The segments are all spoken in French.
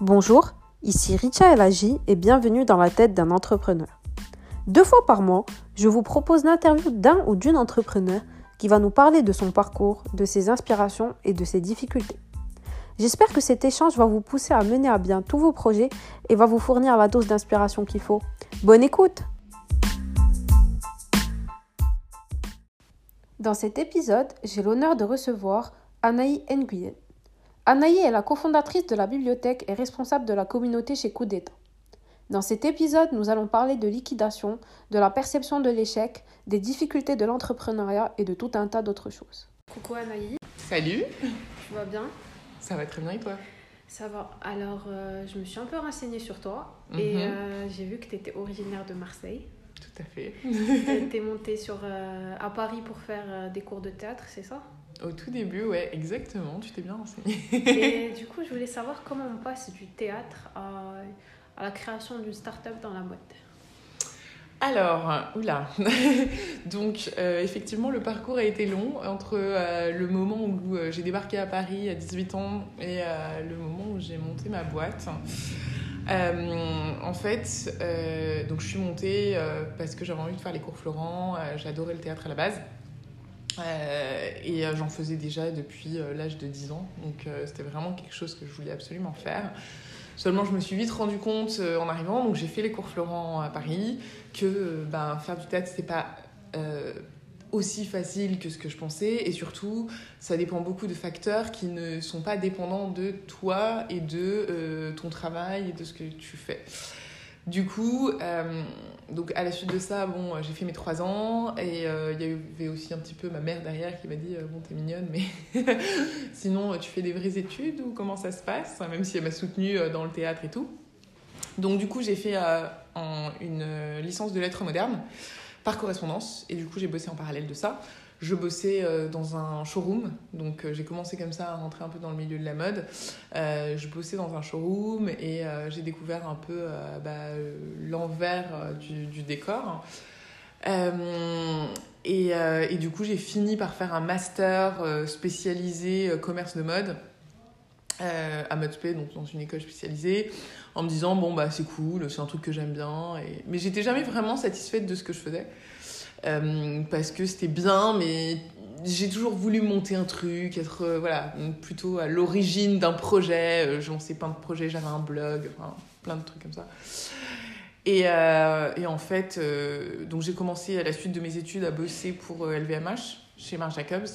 Bonjour, ici Richa Elagi et bienvenue dans la tête d'un entrepreneur. Deux fois par mois, je vous propose l'interview d'un ou d'une entrepreneur qui va nous parler de son parcours, de ses inspirations et de ses difficultés. J'espère que cet échange va vous pousser à mener à bien tous vos projets et va vous fournir la dose d'inspiration qu'il faut. Bonne écoute Dans cet épisode, j'ai l'honneur de recevoir Anaï Nguyen. Anaï est la cofondatrice de la bibliothèque et responsable de la communauté chez Coup d'État. Dans cet épisode, nous allons parler de liquidation, de la perception de l'échec, des difficultés de l'entrepreneuriat et de tout un tas d'autres choses. Coucou Anaï. Salut. Tu vas bien? Ça va très bien et toi? Ça va. Alors, euh, je me suis un peu renseignée sur toi et Mhm. euh, j'ai vu que tu étais originaire de Marseille. Tout à fait. tu es montée sur, euh, à Paris pour faire euh, des cours de théâtre, c'est ça? Au tout début, ouais, exactement, tu t'es bien renseigné. Et du coup, je voulais savoir comment on passe du théâtre à, à la création d'une start-up dans la boîte. Alors, oula. Donc, euh, effectivement, le parcours a été long entre euh, le moment où euh, j'ai débarqué à Paris à 18 ans et le moment où j'ai monté ma boîte. Euh, en fait, euh, donc je suis montée euh, parce que j'avais envie de faire les cours Florent. J'adorais le théâtre à la base. Euh, et euh, j'en faisais déjà depuis euh, l'âge de 10 ans. Donc c'était vraiment quelque chose que je voulais absolument faire. Seulement, je me suis vite rendu compte en arrivant, donc j'ai fait les cours Florent à Paris, que ben, faire du théâtre, c'était pas aussi facile que ce que je pensais. Et surtout, ça dépend beaucoup de facteurs qui ne sont pas dépendants de toi et de ton travail et de ce que tu fais. Du coup, euh, donc à la suite de ça, bon, j'ai fait mes trois ans et euh, il y avait aussi un petit peu ma mère derrière qui m'a dit euh, bon t'es mignonne mais sinon tu fais des vraies études ou comment ça se passe? Même si elle m'a soutenue euh, dans le théâtre et tout. Donc du coup j'ai fait euh, en- une euh, licence de lettres modernes par correspondance et du coup j'ai bossé en parallèle de ça. Je bossais euh, dans un showroom, donc euh, j'ai commencé comme ça à rentrer un peu dans le milieu de la mode. Euh, je bossais dans un showroom et j'ai découvert un peu bah, l'envers du, décor. Et, et du coup, j'ai fini par faire un master spécialisé commerce de mode à Modspay, donc dans une école spécialisée, en me disant bon bah c'est cool, c'est un truc que j'aime bien. Mais j'étais jamais vraiment satisfaite de ce que je faisais euh, parce que c'était bien, mais j'ai toujours voulu monter un truc, être euh, voilà plutôt à l'origine d'un projet. Euh, J'en sais plein de projets, j'avais un blog, plein de trucs comme ça. Et, et en fait, donc j'ai commencé à la suite de mes études à bosser pour LVMH chez Marc Jacobs.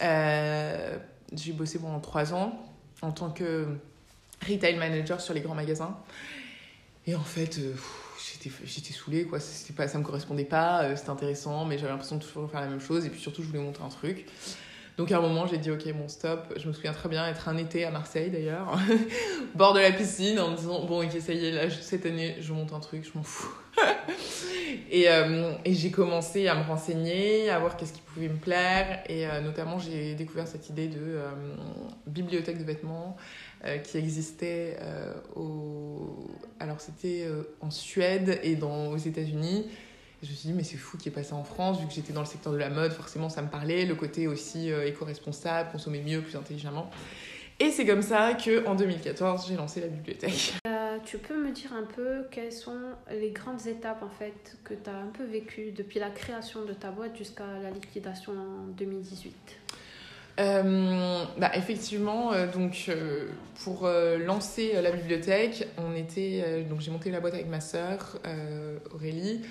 J'ai bossé pendant trois ans en tant que retail manager sur les grands magasins. Et en fait, j'étais saoulée, quoi. C'était pas, ça me correspondait pas, euh, c'était intéressant, mais j'avais l'impression de toujours faire la même chose. Et puis surtout, je voulais monter un truc. Donc à un moment, j'ai dit, ok, bon, stop. Je me souviens très bien être un été à Marseille, d'ailleurs, bord de la piscine, en me disant, bon, ok, ça y est, là, cette année, je monte un truc, je m'en fous. et euh, et j'ai commencé à me renseigner, à voir qu'est-ce qui pouvait me plaire. Et euh, notamment, j'ai découvert cette idée de bibliothèque de vêtements euh, qui existait euh, au... Alors, c'était euh, en Suède et dans, aux États-Unis. Je me suis dit, mais c'est fou qu'il ait passé en France, vu que j'étais dans le secteur de la mode, forcément ça me parlait, le côté aussi éco-responsable, consommer mieux, plus intelligemment. Et c'est comme ça qu'en 2014, j'ai lancé la bibliothèque. Tu peux me dire un peu quelles sont les grandes étapes en fait que tu as un peu vécues depuis la création de ta boîte jusqu'à la liquidation en 2018 Euh, bah, effectivement, euh, donc euh, pour lancer la bibliothèque, on était donc j'ai monté la boîte avec ma sœur Aurélie.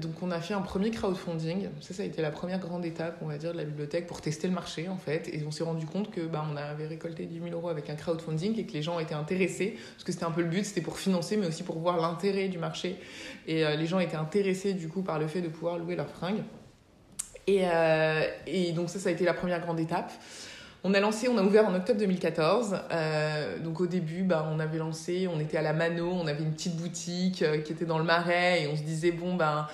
Donc on a fait un premier crowdfunding. Ça, ça a été la première grande étape, on va dire, de la bibliothèque pour tester le marché en fait. Et on s'est rendu compte que bah, on avait récolté 10 000 euros avec un crowdfunding et que les gens étaient intéressés parce que c'était un peu le but, c'était pour financer, mais aussi pour voir l'intérêt du marché. Et les gens étaient intéressés du coup par le fait de pouvoir louer leurs fringues. Et, euh, et donc ça, ça a été la première grande étape. On a lancé, on a ouvert en octobre 2014. Euh, donc au début, bah, on avait lancé, on était à la Mano, on avait une petite boutique euh, qui était dans le Marais et on se disait bon ben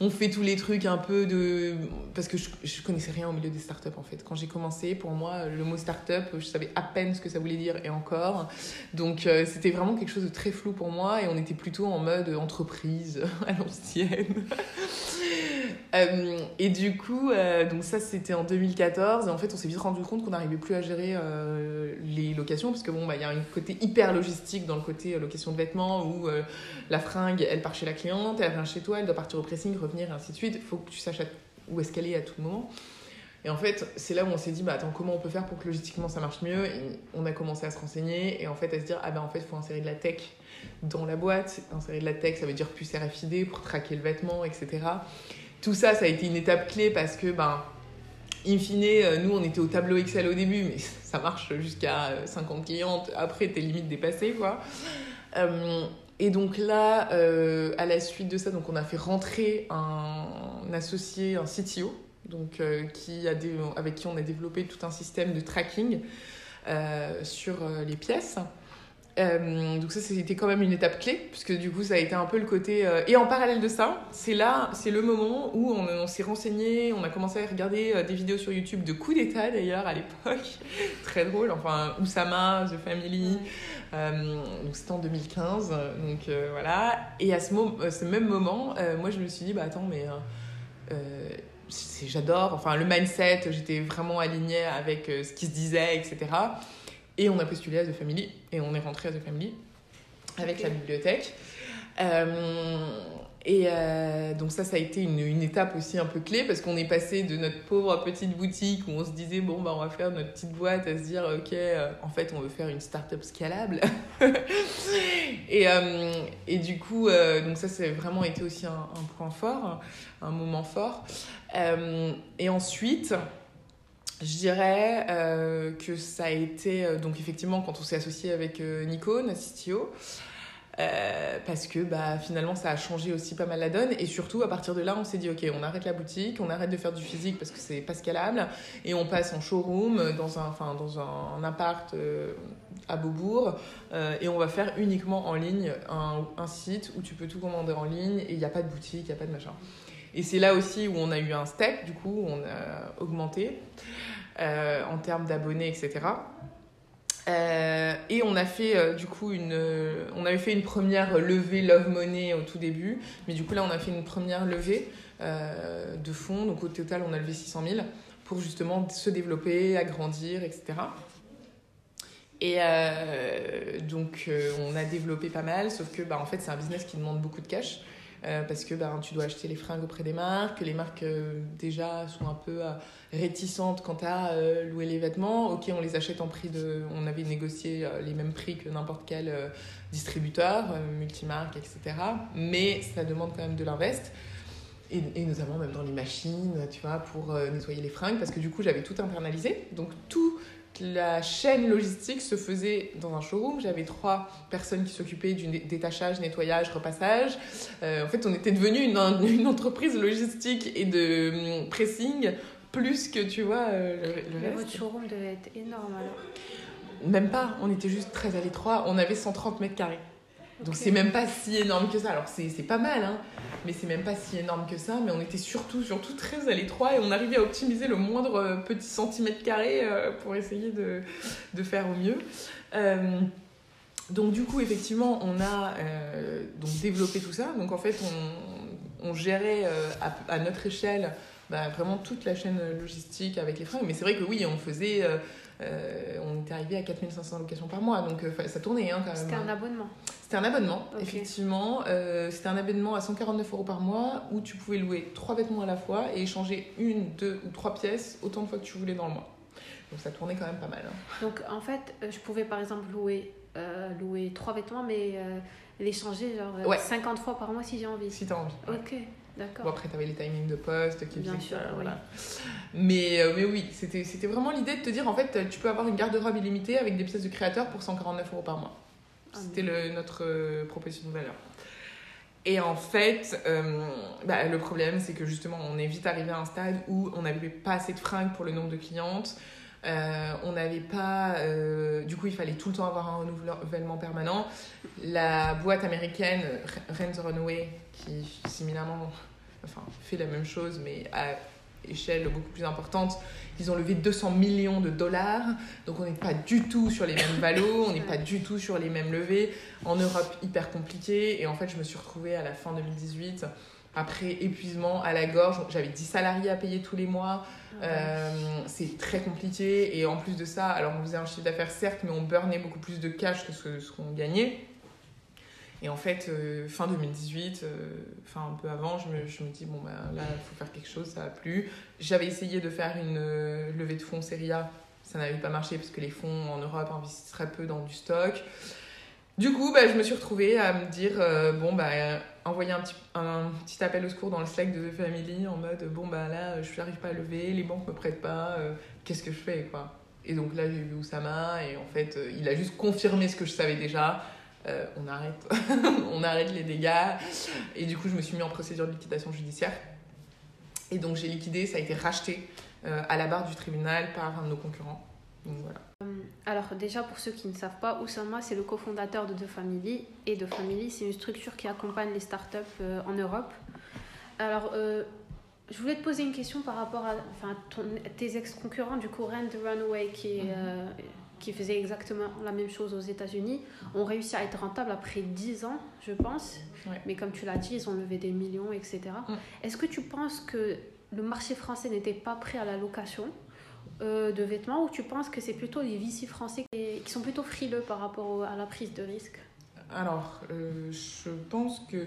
on fait tous les trucs un peu de parce que je, je connaissais rien au milieu des startups en fait. Quand j'ai commencé, pour moi, le mot startup, je savais à peine ce que ça voulait dire et encore. Donc euh, c'était vraiment quelque chose de très flou pour moi et on était plutôt en mode entreprise à l'ancienne. Euh, et du coup, euh, donc ça c'était en 2014. Et en fait, on s'est vite rendu compte qu'on n'arrivait plus à gérer les locations parce que bon, bah, il y a un côté hyper logistique dans le côté location de vêtements où la fringue, elle part chez la cliente, elle vient chez toi, elle doit partir au pressing, revenir, ainsi de suite. Il faut que tu saches où est-ce qu'elle est à tout moment. Et en fait, c'est là où on s'est dit, bah attends, comment on peut faire pour que logistiquement ça marche mieux? On a commencé à se renseigner et en fait à se dire, ah ben en fait, il faut insérer de la tech dans la boîte. Insérer de la tech, ça veut dire plus RFID pour traquer le vêtement, etc. Tout ça, ça a été une étape clé parce que, ben, in fine, euh, nous, on était au tableau Excel au début, mais ça marche jusqu'à 50 euh, clientes. Après, t'es limite dépassé, quoi. Euh, et donc là, à la suite de ça, donc on a fait rentrer un, associé, un CTO, a avec qui on a développé tout un système de tracking sur les pièces. Euh, donc ça c'était quand même une étape clé puisque du coup ça a été un peu le côté euh, et en parallèle de ça c'est là c'est le moment où on, s'est renseigné on a commencé à regarder euh, des vidéos sur YouTube de coups d'état d'ailleurs à l'époque. Très drôle enfin Oussama The Family donc c'était en 2015 donc voilà. Et à ce, ce même moment moi je me suis dit bah attends mais j'adore enfin le mindset j'étais vraiment alignée avec ce qui se disait etc et on a postulé à The Family et on est rentré à The Family avec la bibliothèque. Euh, et euh, donc ça, ça a été une, une, étape aussi un peu clé parce qu'on est passé de notre pauvre petite boutique où on se disait bon bah on va faire notre petite boîte à se dire ok euh, en fait on veut faire une start-up scalable. Et, et du coup donc ça c'est vraiment été aussi un, un, point fort un moment fort. Et ensuite je dirais euh, que ça a été, euh, donc effectivement, quand on s'est associé avec euh, Nico, Nassitio, parce que bah, finalement, ça a changé aussi pas mal la donne. Et surtout, à partir de là, on s'est dit, OK, on arrête la boutique, on arrête de faire du physique parce que c'est pas scalable, et on passe en showroom, dans un, enfin, dans un, appart à Beaubourg, et on va faire uniquement en ligne un, un, site où tu peux tout commander en ligne, et il n'y a pas de boutique, il n'y a pas de machin. Et c'est là aussi où on a eu un step, du coup, on a augmenté. Euh, en termes d'abonnés, etc. Euh, et on a fait euh, du coup une, on avait fait une première levée Love Money au tout début, mais du coup là on a fait une première levée de fonds, donc au total on a levé 600 000 pour justement se développer, agrandir, etc. Et donc on a développé pas mal, sauf que bah, en fait c'est un business qui demande beaucoup de cash. Euh, parce que ben, tu dois acheter les fringues auprès des marques, les marques euh, déjà sont un peu euh, réticentes quant à louer les vêtements. Ok, on les achète en prix de... On avait négocié les mêmes prix que n'importe quel distributeur, multimarque, etc. Mais ça demande quand même de l'invest. Et, et, notamment même dans les machines, tu vois, pour nettoyer les fringues, parce que du coup j'avais tout internalisé. Donc tout la chaîne logistique se faisait dans un showroom. J'avais trois personnes qui s'occupaient du détachage, nettoyage, repassage. Euh, en fait, on était devenu une, une, entreprise logistique et de hum, pressing plus que, tu vois, euh, le, reste. Votre showroom devait être énorme alors Même pas, on était juste très à l'étroit. On avait 130 mètres carrés. Donc c'est même pas si énorme que ça. Alors c'est pas mal, hein, mais c'est même pas si énorme que ça. Mais on était surtout, surtout très à l'étroit et on arrivait à optimiser le moindre euh, petit centimètre carré euh, pour essayer de, de, faire au mieux. Euh, donc du coup, effectivement, on a donc développé tout ça. Donc en fait, on, on gérait à, notre échelle bah, vraiment toute la chaîne logistique avec les fringues. Mais c'est vrai que oui, on faisait euh, on était arrivé à 4500 locations par mois, donc euh, ça tournait hein, quand même. C'était un abonnement C'était un abonnement, effectivement. Euh, c'était un abonnement à 149 euros par mois où tu pouvais louer trois vêtements à la fois et échanger une, deux ou trois pièces autant de fois que tu voulais dans le mois. Donc ça tournait quand même pas mal. Hein. Donc en fait, je pouvais par exemple louer, louer trois vêtements, mais l'échanger genre 50 fois par mois si j'ai envie. Si tu as envie. Ok. D'accord. Bon, après, tu avais les timings de poste qui Bien sûr, voilà. Mais, euh, mais oui, c'était, c'était vraiment l'idée de te dire en fait, tu peux avoir une garde-robe illimitée avec des pièces de créateur pour 149 euros par mois. Ah, c'était le, notre euh, proposition de valeur. Et en fait, euh, bah, le problème, c'est que justement, on est vite arrivé à un stade où on n'avait pas assez de fringues pour le nombre de clientes. On n'avait pas. du coup, il fallait tout le temps avoir un renouvellement permanent. La boîte américaine, Rent the Runway, qui similairement enfin, fait la même chose, mais à échelle beaucoup plus importante, ils ont levé 200 millions de dollars. Donc on n'est pas du tout sur les mêmes valos, on n'est pas du tout sur les mêmes levées. En Europe, hyper compliqué. Et en fait, je me suis retrouvée à la fin 2018 après épuisement à la gorge. J'avais 10 salariés à payer tous les mois. Ah Euh, c'est très compliqué. Et en plus de ça, alors on faisait un chiffre d'affaires certes, mais on burnait beaucoup plus de cash que ce, ce qu'on gagnait. Et en fait, euh, fin 2018, euh, enfin un peu avant, je me, je me dis, bon, bah, là, il faut faire quelque chose, ça a plu. J'avais essayé de faire une euh, levée de fonds série A, ça n'avait pas marché parce que les fonds en Europe investissent très peu dans du stock. Du coup, bah, je me suis retrouvée à me dire, euh, bon, bah, envoyer un petit, un petit appel au secours dans le Slack de The Family en mode, bon, bah là, je n'arrive pas à lever, les banques me prêtent pas, euh, qu'est-ce que je fais, quoi. Et donc là, j'ai vu Oussama, et en fait, euh, il a juste confirmé ce que je savais déjà. On arrête, on arrête les dégâts. Et du coup, je me suis mis en procédure de liquidation judiciaire. Et donc, j'ai liquidé, ça a été racheté à la barre du tribunal par un de nos concurrents. Donc voilà. Alors déjà pour ceux qui ne savent pas, Oussama c'est le cofondateur de The Family et The Family c'est une structure qui accompagne les startups euh, en Europe. Alors euh, je voulais te poser une question par rapport à enfin, ton- tes ex-concurrents du coup Rent Runaway qui, euh, qui faisait exactement la même chose aux États-Unis ont réussi à être rentables après 10 ans je pense. Ouais. Mais comme tu l'as dit ils ont levé des millions etc. Est-ce que tu penses que le marché français n'était pas prêt à la location? Euh, de vêtements ou tu penses que c'est plutôt les VC français qui, sont plutôt frileux par rapport à la prise de risque Alors, euh, je pense que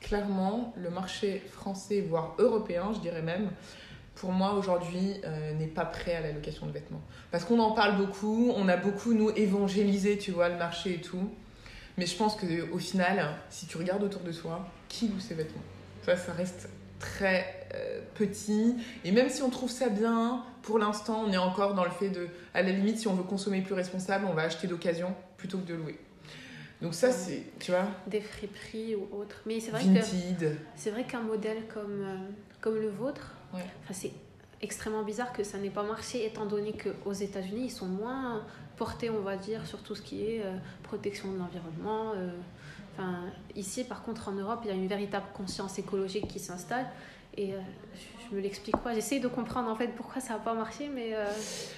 clairement, le marché français, voire européen, je dirais même, pour moi aujourd'hui, euh, n'est pas prêt à la location de vêtements. Parce qu'on en parle beaucoup, on a beaucoup, nous, évangélisé, tu vois, le marché et tout. Mais je pense qu'au final, si tu regardes autour de toi, qui loue ses vêtements? Ça, ça reste très euh, petit. Et même si on trouve ça bien, pour l'instant, on est encore dans le fait de, à la limite, si on veut consommer plus responsable, on va acheter d'occasion plutôt que de louer. Donc ça, c'est, tu vois, Des friperies ou autres. Mais c'est vrai que c'est vrai qu'un modèle comme, euh, comme le vôtre, Ouais. c'est extrêmement bizarre que ça n'ait pas marché étant donné qu'aux États-Unis ils sont moins portés on va dire sur tout ce qui est euh, protection de l'environnement. euh, Enfin, ici, par contre, en Europe, il y a une véritable conscience écologique qui s'installe. Et euh, je, je me l'explique pas. J'essaye de comprendre en fait pourquoi ça n'a pas marché, mais euh,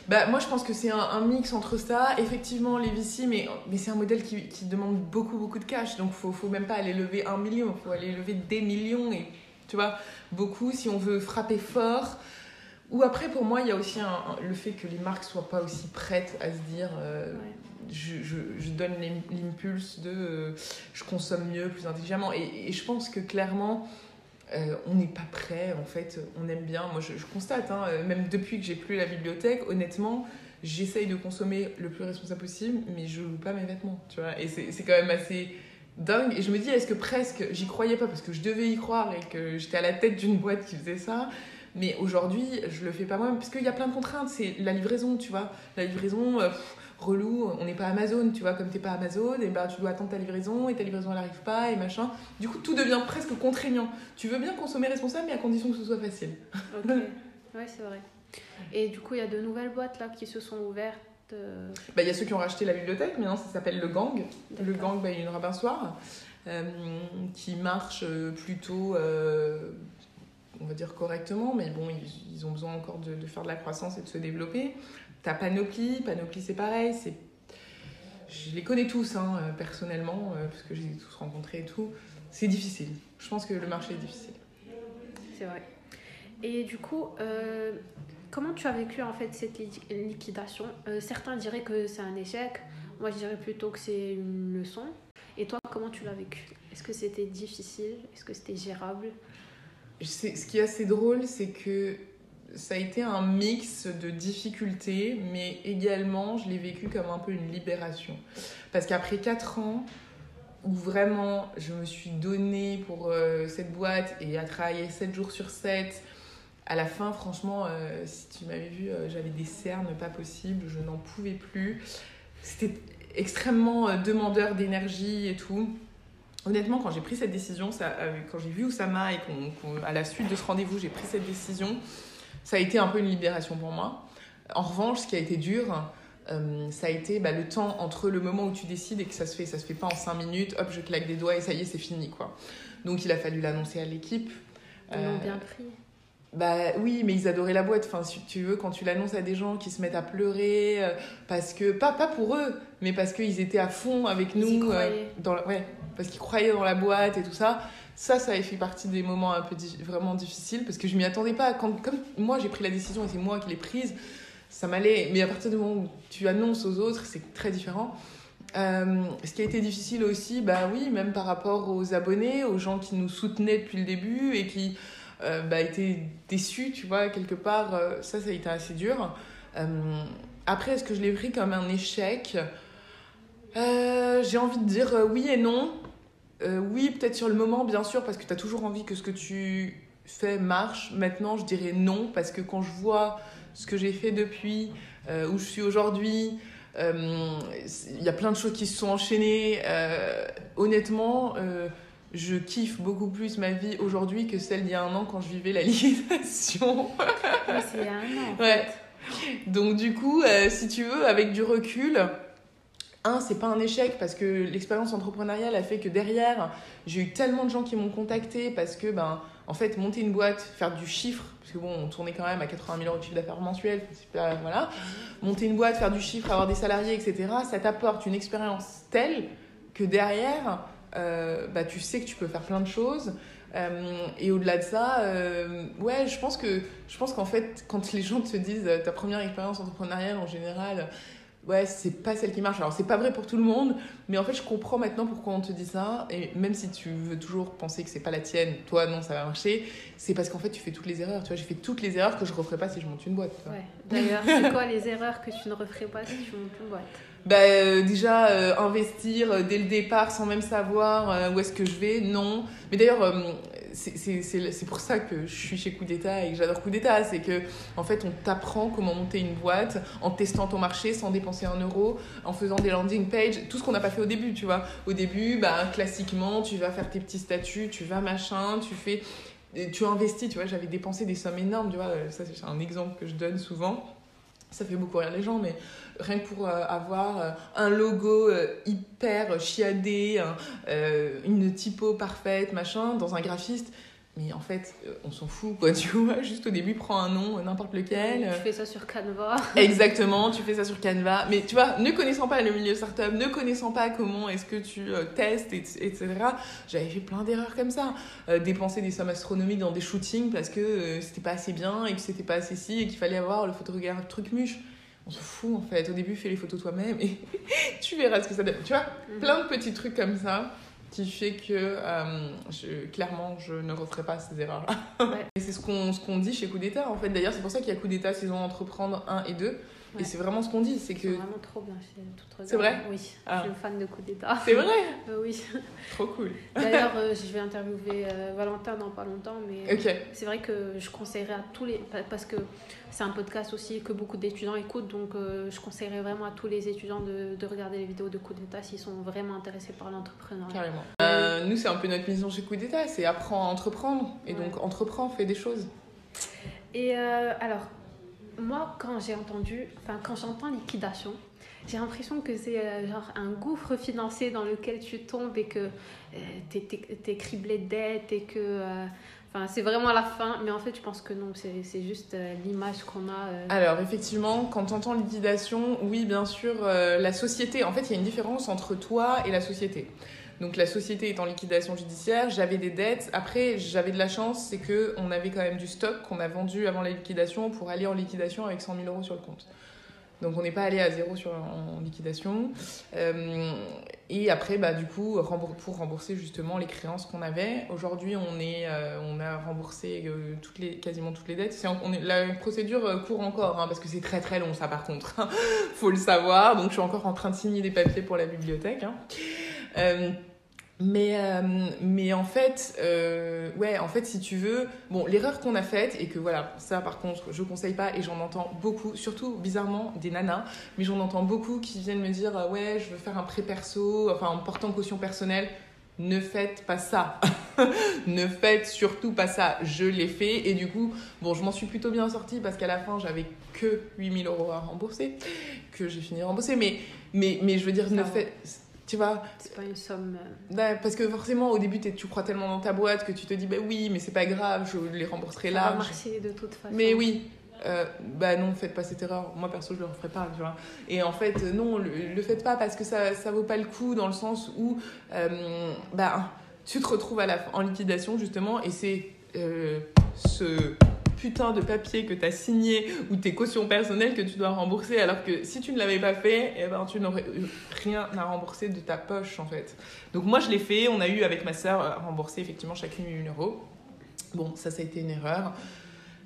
Bah, moi, je pense que c'est un, un mix entre ça, effectivement, les VC, mais, mais c'est un modèle qui, qui demande beaucoup, beaucoup de cash. Donc, faut, faut même pas aller lever un million, faut aller lever des millions. Et tu vois, beaucoup, si on veut frapper fort. Ou après, pour moi, il y a aussi un- un- le fait que les marques soient pas aussi prêtes à se dire. euh, ouais. je, je, je donne l'im- l'impulse de je consomme mieux, plus intelligemment. Et, et je pense que clairement, euh, on n'est pas prêt, en fait, on aime bien. Moi, je, constate, hein, euh, même depuis que j'ai plus la bibliothèque, honnêtement, j'essaye de consommer le plus responsable possible, mais je loue pas mes vêtements, tu vois. Et c'est quand même assez dingue. Et je me dis, est-ce que presque, j'y croyais pas parce que je devais y croire et que j'étais à la tête d'une boîte qui faisait ça. Mais aujourd'hui, je le fais pas moi-même, parce qu'il y a plein de contraintes. C'est la livraison, tu vois. La livraison, euh, relou, on n'est pas Amazon, tu vois. Comme t'es pas Amazon, et ben tu dois attendre ta livraison, et ta livraison elle arrive pas, et machin. Du coup, tout devient presque contraignant. Tu veux bien consommer responsable, mais à condition que ce soit facile. Ok, ouais, c'est vrai. Et du coup, il y a de nouvelles boîtes là qui se sont ouvertes. euh, Bah, Il y a ceux qui ont racheté la bibliothèque, maintenant ça s'appelle le Gang. Le. Gang, bah, il y a une Rabin Soir, euh, qui marche euh, plutôt, euh, on va dire correctement, mais bon, ils, ont besoin encore de, faire de la croissance et de se développer. T'as Panoply, Panoply c'est pareil, c'est... je les connais tous hein, euh, personnellement, euh, parce que je tous rencontrés et tout. C'est difficile. Je pense que le marché est difficile. C'est vrai. Et du coup, euh, comment tu as vécu en fait cette li- liquidation? Certains diraient que c'est un échec. Moi, je dirais plutôt que c'est une leçon. Et toi, comment tu l'as vécu? Est-ce que c'était difficile? Est-ce que c'était gérable? Ce qui est assez drôle, c'est que ça a été un mix de difficultés, mais également, je l'ai vécu comme un peu une libération. Parce qu'après 4 ans, où vraiment je me suis donnée pour euh, cette boîte et à travailler 7 jours sur 7, à la fin, franchement, euh, si tu m'avais vu, euh, j'avais des cernes pas possibles, je n'en pouvais plus. C'était extrêmement demandeur d'énergie et tout. Honnêtement, quand j'ai pris cette décision, ça, euh, quand j'ai vu Oussama et qu'on, qu'on- à la suite de ce rendez-vous, j'ai pris cette décision, ça a été un peu une libération pour moi. En revanche, ce qui a été dur, euh, ça a été bah, le temps entre le moment où tu décides et que ça se fait. Ça se fait pas en 5 minutes, hop, je claque des doigts et ça y est, c'est fini. quoi. Donc il a fallu l'annoncer à l'équipe. Ils l'ont Euh, bien pris. Bah oui, mais ils adoraient la boîte. Enfin, si tu veux, quand tu l'annonces à des gens qui se mettent à pleurer, euh, parce que, pas, pas pour eux, mais parce qu'ils étaient à fond avec Ils nous. euh, dans la- ouais, parce qu'ils croyaient dans la boîte et tout ça. Ça, ça a fait partie des moments un peu vraiment difficiles parce que je m'y attendais pas. Quand, comme moi, j'ai pris la décision et c'est moi qui l'ai prise, ça m'allait. Mais à partir du moment où tu annonces aux autres, c'est très différent. Euh, ce qui a été difficile aussi, bah oui, même par rapport aux abonnés, aux gens qui nous soutenaient depuis le début et qui euh, bah, étaient déçus, tu vois, quelque part, euh, ça, ça a été assez dur. après, est-ce que je l'ai pris comme un échec? J'ai envie de dire oui et non. oui, peut-être sur le moment, bien sûr, parce que tu as toujours envie que ce que tu fais marche. Maintenant, je dirais non, parce que quand je vois ce que j'ai fait depuis, où je suis aujourd'hui, il euh, y a plein de choses qui se sont enchaînées. Euh, honnêtement, euh, je kiffe beaucoup plus ma vie aujourd'hui que celle d'il y a un an quand je vivais la liquidation. c'est il y a un an. ouais. Donc du coup, si tu veux, avec du recul, un, c'est pas un échec parce que l'expérience entrepreneuriale a fait que derrière, j'ai eu tellement de gens qui m'ont contacté parce que ben en fait, monter une boîte, faire du chiffre, parce que bon, on tournait quand même à 80 000 euros de chiffre d'affaires mensuel, pas, voilà. Monter une boîte, faire du chiffre, avoir des salariés, etc., ça t'apporte une expérience telle que derrière, euh, bah, tu sais que tu peux faire plein de choses. Euh, et au-delà de ça, euh, ouais, je pense que je pense qu'en fait, quand les gens te disent ta première expérience entrepreneuriale en général, ouais, c'est pas celle qui marche. Alors, c'est pas vrai pour tout le monde, mais en fait, je comprends maintenant pourquoi on te dit ça. Et même si tu veux toujours penser que c'est pas la tienne, toi, non, ça va marcher, c'est parce qu'en fait, tu fais toutes les erreurs. Tu vois, j'ai fait toutes les erreurs que je referais pas si je monte une boîte. Ouais. D'ailleurs, c'est quoi les erreurs que tu ne referais pas si tu montes une boîte? Bah, euh, déjà, euh, investir euh, dès le départ sans même savoir où est-ce que je vais, non. Mais d'ailleurs, c'est pour ça que je suis chez Coup d'État et que j'adore Coup d'État. C'est que, en fait, on t'apprend comment monter une boîte en testant ton marché sans dépenser un euro, en faisant des landing pages, tout ce qu'on n'a pas fait au début, tu vois. Au début, bah, classiquement, tu vas faire tes petits statuts, tu vas machin, tu fais. Tu investis, tu vois. J'avais dépensé des sommes énormes, tu vois. Ça, c'est un exemple que je donne souvent ça fait beaucoup rire les gens, mais rien que pour euh, avoir euh, un logo euh, hyper chiadé, une typo parfaite, machin, dans un graphiste, mais en fait, on s'en fout, quoi, tu vois. Juste au début, prends un nom, n'importe lequel. Tu fais ça sur Canva. Exactement, tu fais ça sur Canva. Mais tu vois, ne connaissant pas le milieu startup, ne connaissant pas comment est-ce que tu testes, etc., j'avais fait plein d'erreurs comme ça. dépenser des sommes astronomiques dans des shootings parce que c'était pas assez bien et que c'était pas assez si et qu'il fallait avoir le photographe truc muche on se fout en fait. Au début, fais les photos toi-même et tu verras ce que ça donne. Tu vois, mhm. plein de petits trucs comme ça qui fait que euh, je, clairement je ne referai pas ces erreurs-là. et c'est ce qu'on ce qu'on dit chez Coup d'État en fait. D'ailleurs, c'est pour ça qu'il y a Coup d'État saison entreprendre 1 et 2. Et c'est vraiment ce qu'on dit, c'est que. vraiment trop bien C'est vrai Oui, je suis fan de Coup d'État. C'est vrai euh, Oui. Trop cool. D'ailleurs, euh, je vais interviewer Valentin dans pas longtemps, mais c'est vrai que je conseillerais à tous les. Parce que c'est un podcast aussi que beaucoup d'étudiants écoutent, donc euh, je conseillerais vraiment à tous les étudiants de, de regarder les vidéos de Coup d'État s'ils sont vraiment intéressés par l'entrepreneuriat. Carrément. Euh, nous, c'est un peu notre mission chez Coup d'État, c'est apprendre à entreprendre. Et donc, entreprends, fais des choses. Et euh, alors, moi, quand j'ai entendu, enfin, quand j'entends liquidation, j'ai l'impression que c'est genre un gouffre financier dans lequel tu tombes et que tu es, criblé de dettes et que Enfin, c'est vraiment la fin, mais en fait, je pense que non, c'est juste euh, l'image qu'on a. Euh. Alors, effectivement, quand tu entends liquidation, oui, bien sûr, euh, la société, en fait, il y a une différence entre toi et la société. Donc, la société est en liquidation judiciaire, j'avais des dettes. Après, j'avais de la chance, c'est qu'on avait quand même du stock qu'on a vendu avant la liquidation pour aller en liquidation avec 100 000 euros sur le compte. Donc on n'est pas allé à zéro sur, en, liquidation. Euh, et après, bah, du coup, pour rembourser justement les créances qu'on avait, aujourd'hui on, euh, on a remboursé euh, toutes les, quasiment toutes les dettes. on la procédure court encore, hein, parce que c'est très très long ça par contre, faut le savoir. Donc je suis encore en train de signer des papiers pour la bibliothèque. Hein. Mais, euh, mais en fait, euh, ouais, en fait, si tu veux, bon, l'erreur qu'on a faite, et que voilà, ça par contre, je conseille pas, et j'en entends beaucoup, surtout bizarrement des nanas, mais j'en entends beaucoup qui viennent me dire, euh, ouais, je veux faire un prêt perso, enfin, en portant caution personnelle. Ne faites pas ça. ne faites surtout pas ça. Je l'ai fait, et du coup, bon, je m'en suis plutôt bien sortie parce qu'à la fin, j'avais que 8000 euros à rembourser, que j'ai fini de rembourser, mais, mais, mais je veux dire, ne faites tu vois C'est pas une somme. Euh, parce que forcément, au début, tu crois tellement dans ta boîte que tu te dis, bah oui, mais c'est pas grave, je les rembourserai là. Ça va marcher de toute façon. Mais oui. Euh, bah non, faites pas cette erreur. Moi perso, je le referai pas, tu vois. Et en fait, non, le, le faites pas parce que ça, ça vaut pas le coup dans le sens où, euh, bah, tu te retrouves à la, en liquidation justement et c'est euh, ce putain de papier que tu as signé ou tes cautions personnelles que tu dois rembourser alors que si tu ne l'avais pas fait, eh ben, tu n'aurais rien à rembourser de ta poche en fait. Donc moi je l'ai fait, on a eu avec ma soeur remboursé effectivement chacune 1 euro. Bon, ça ça a été une erreur.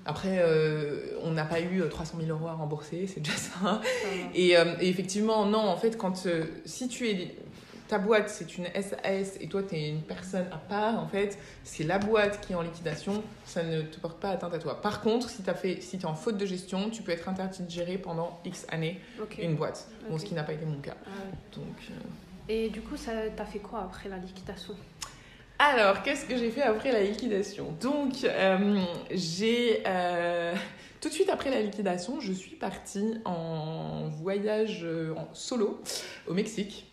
Après, euh, on n'a pas eu 300 000 euros à rembourser, c'est déjà ça. Et, euh, et, effectivement, non, en fait, quand euh, si tu es ta boîte, c'est une SAS et toi, tu es une personne à part, en fait, c'est la boîte qui est en liquidation, ça ne te porte pas atteinte à toi. Par contre, si tu si es en faute de gestion, tu peux être interdit de gérer pendant X années une boîte. Bon, ce qui n'a pas été mon cas. Ah Donc, Et du coup, tu as fait quoi après la liquidation? Alors, qu'est-ce que j'ai fait après la liquidation? Donc, euh, j'ai... Euh, tout de suite après la liquidation, je suis partie en voyage euh, en solo au Mexique.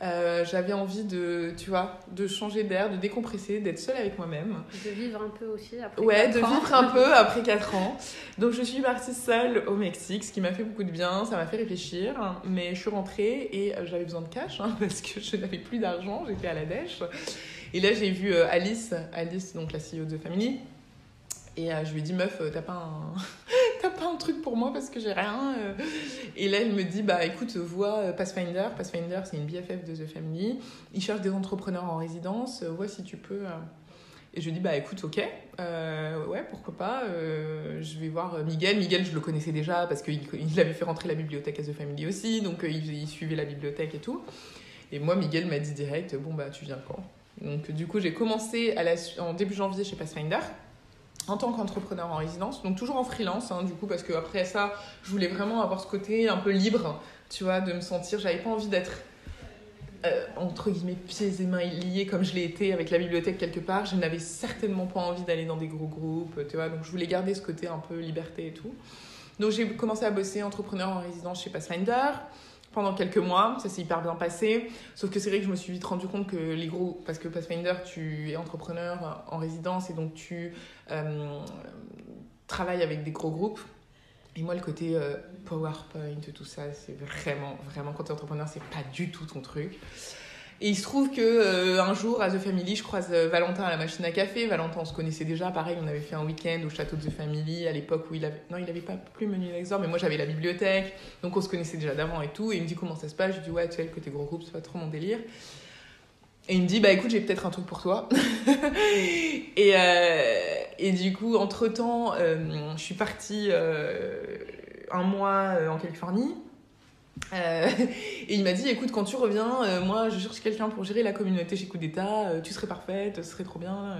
J'avais envie de, tu vois, de changer d'air, de décompresser, d'être seule avec moi-même. De vivre un peu aussi après Ouais, de vivre un peu après 4 ans. Donc je suis partie seule au Mexique, ce qui m'a fait beaucoup de bien, ça m'a fait réfléchir. Mais je suis rentrée et j'avais besoin de cash hein, parce que je n'avais plus d'argent, j'étais à la dèche. Et là, j'ai vu euh, Alice, Alice, donc la CEO de Family. Et euh, je lui ai dit, meuf, euh, t'as pas, un... pas un truc pour moi parce que j'ai rien. Et là, elle me dit, bah écoute, vois Pathfinder. Pathfinder, c'est une BFF de The Family. Ils cherchent des entrepreneurs en résidence. Vois si tu peux. Et je lui dis, bah écoute, ok, ouais, pourquoi pas. je vais voir Miguel. Miguel, je le connaissais déjà parce qu'il il avait fait rentrer la bibliothèque à The Family aussi. Donc il, il suivait la bibliothèque et tout. Et moi, Miguel m'a dit direct, bon, bah tu viens quand? Donc, du coup, j'ai commencé en début janvier chez Pathfinder en tant qu'entrepreneur en résidence, donc toujours en freelance, hein, du coup, parce qu'après ça, je voulais vraiment avoir ce côté un peu libre, tu vois, de me sentir, j'avais pas envie d'être euh, entre guillemets pieds et mains liés comme je l'ai été avec la bibliothèque quelque part. Je n'avais certainement pas envie d'aller dans des gros groupes, tu vois, donc je voulais garder ce côté un peu liberté et tout. Donc j'ai commencé à bosser entrepreneur en résidence chez Pathfinder pendant quelques mois. Ça s'est hyper bien passé. Sauf que c'est vrai que je me suis vite rendu compte que les gros. Parce que Pathfinder, tu es entrepreneur en résidence et donc tu euh, travailles avec des gros groupes. Et moi, le côté euh, PowerPoint, tout ça, c'est vraiment, vraiment, quand tu es entrepreneur, c'est pas du tout ton truc. Et il se trouve que euh, un jour à The Family, je croise euh, Valentin à la machine à café. Valentin, on se connaissait déjà. Pareil, on avait fait un week-end au château de The Family à l'époque où il avait. Non, il avait pas plus menu d'exor, mais moi j'avais la bibliothèque. Donc on se connaissait déjà d'avant et tout. Et il me dit comment ça se passe? Je lui dis ouais, tu sais, le côté gros groupe, c'est pas trop mon délire. Et il me dit bah écoute, j'ai peut-être un truc pour toi. et, euh, et du coup, entre temps, je suis partie un mois en Californie. Euh, et il m'a dit écoute, quand tu reviens, euh, moi je cherche quelqu'un pour gérer la communauté chez Coup d'État, euh, tu serais parfaite, ce serait trop bien.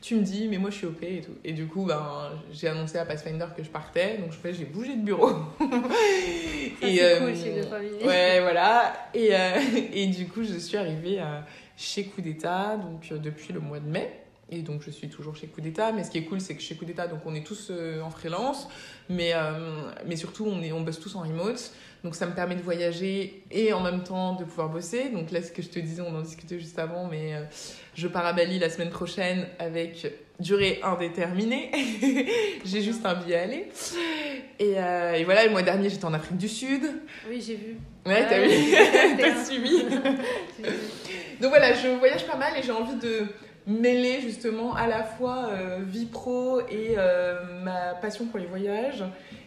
tu me dis, mais moi je suis OP et tout. Et du coup, ben, j'ai annoncé à Pathfinder que je partais, donc je j'ai bougé de bureau. et, cool chez. Ouais, voilà. Et, et du coup, je suis arrivée chez Coup d'État donc, depuis le mois de mai. Et donc, je suis toujours chez Coup d'État. Mais ce qui est cool, c'est que chez Coup d'État, donc on est tous en freelance, mais, mais surtout, on, est, on bosse tous en remote. Donc ça me permet de voyager et en même temps de pouvoir bosser. Donc là, ce que je te disais, on en discutait juste avant, mais euh, je pars à Bali la semaine prochaine avec durée indéterminée. j'ai juste un billet à aller. Et, euh, et, voilà, le mois dernier, j'étais en Afrique du Sud. Oui, j'ai vu. Ouais, t'as vu T'as suivi Donc voilà, je voyage pas mal et j'ai envie de mêler justement à la fois euh, vie pro et ma passion pour les voyages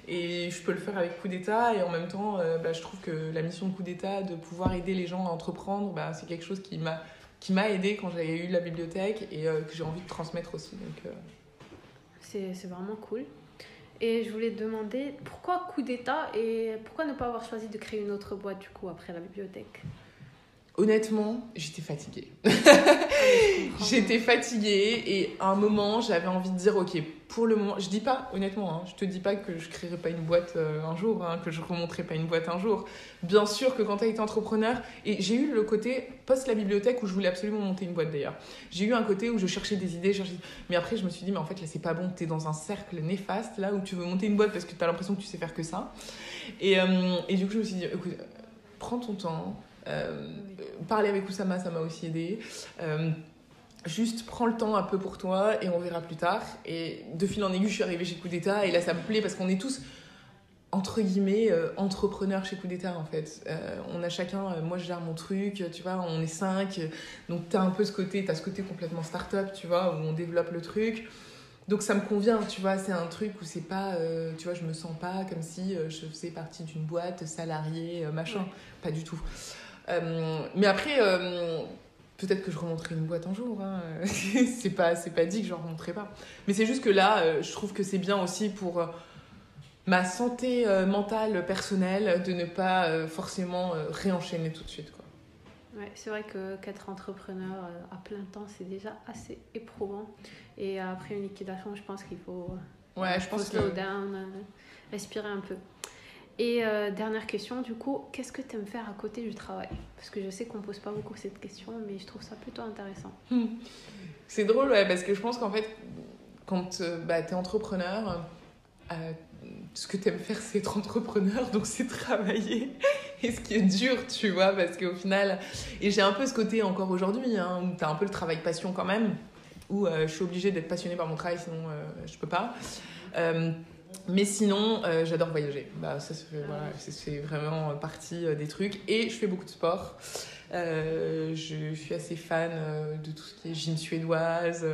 et je peux le faire avec Coup d'État. Et en même temps, euh, bah, je trouve que la mission de Coup d'État, de pouvoir aider les gens à entreprendre, bah, c'est quelque chose qui m'a qui m'a aidé quand j'ai eu la bibliothèque et euh, que j'ai envie de transmettre aussi. Euh. c'est, vraiment cool. Et je voulais demander pourquoi Coup d'État et pourquoi ne pas avoir choisi de créer une autre boîte du coup après la bibliothèque? Honnêtement, j'étais fatiguée. j'étais fatiguée et à un moment, j'avais envie de dire ok, pour le moment, je dis pas honnêtement, hein, je te dis pas que je créerai pas une boîte euh, un jour, hein, que je remonterai pas une boîte un jour. Bien sûr que quand tu as été entrepreneur, et j'ai eu le côté post la bibliothèque où je voulais absolument monter une boîte d'ailleurs. J'ai eu un côté où je cherchais des idées, cherchais... mais après je me suis dit mais en fait là c'est pas bon, tu es dans un cercle néfaste là où tu veux monter une boîte parce que tu as l'impression que tu sais faire que ça. Et, euh, et du coup je me suis dit écoute, prends ton temps euh, parler avec Oussama, ça m'a aussi aidé. Euh, juste prends le temps un peu pour toi et on verra plus tard. Et de fil en aiguille, je suis arrivée chez Coup d'État et là, ça me plaît parce qu'on est tous entre guillemets entrepreneur chez Coup d'État en fait. on a chacun, moi je gère mon truc, tu vois, on est cinq, donc t'as un peu ce côté, t'as ce côté complètement start-up, tu vois, où on développe le truc. Donc ça me convient, tu vois, c'est un truc où c'est pas, tu vois, je me sens pas comme si je faisais partie d'une boîte salariée, machin, pas du tout. Mais après, Peut-être que je remonterai une boîte un jour. Hein. c'est pas, c'est pas dit que j'en remonterai pas. Mais c'est juste que là, euh, je trouve que c'est bien aussi pour euh, ma santé euh, mentale personnelle de ne pas forcément réenchaîner tout de suite. Quoi. Ouais, c'est vrai que qu'être entrepreneur à plein temps, c'est déjà assez éprouvant. Et après une liquidation, je pense qu'il faut, ouais, je pense slow down, respirer un peu. Et euh, dernière question, du coup, qu'est-ce que tu aimes faire à côté du travail? Parce que je sais qu'on pose pas beaucoup cette question, mais je trouve ça plutôt intéressant. C'est drôle, parce que je pense qu'en fait, quand euh, bah, tu es entrepreneur, euh, ce que tu aimes faire, c'est être entrepreneur, donc c'est travailler. Et ce qui est dur, tu vois, parce qu'au final, et j'ai un peu ce côté encore aujourd'hui, hein, où tu as un peu le travail passion quand même, où je suis obligée d'être passionnée par mon travail, sinon je peux pas. Mais sinon, euh, j'adore voyager. Bah, ça, c'est vraiment partie euh, des trucs. Et je fais beaucoup de sport. Euh, je, suis assez fan de tout ce qui est gym suédoise.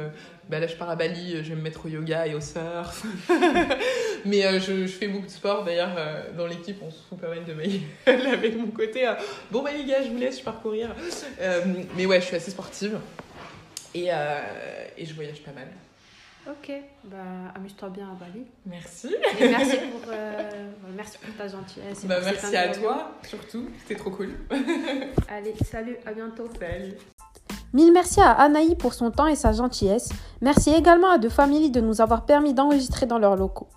Bah, là, je pars à Bali, je vais me mettre au yoga et au surf. Mais je, je, fais beaucoup de sport. D'ailleurs, dans l'équipe, on se fout pas mal de ma avec mon côté. bon, bah les gars, je vous laisse, je pars courir. mais ouais, je suis assez sportive. Et, et je voyage pas mal. Ok, bah, amuse-toi bien à Bali. Merci. Et merci pour, euh, merci pour ta gentillesse. Bah, merci à toi, surtout. C'était trop cool. Allez, salut, à bientôt. Salut. Mille merci à Anaï pour son temps et sa gentillesse. Merci également à deux familles de nous avoir permis d'enregistrer dans leurs locaux.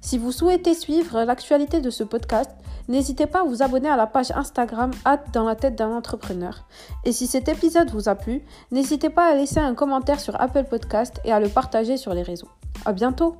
Si vous souhaitez suivre l'actualité de ce podcast, N'hésitez pas à vous abonner à la page Instagram hâte dans la tête d'un entrepreneur. Et si cet épisode vous a plu, n'hésitez pas à laisser un commentaire sur Apple Podcast et à le partager sur les réseaux. À bientôt!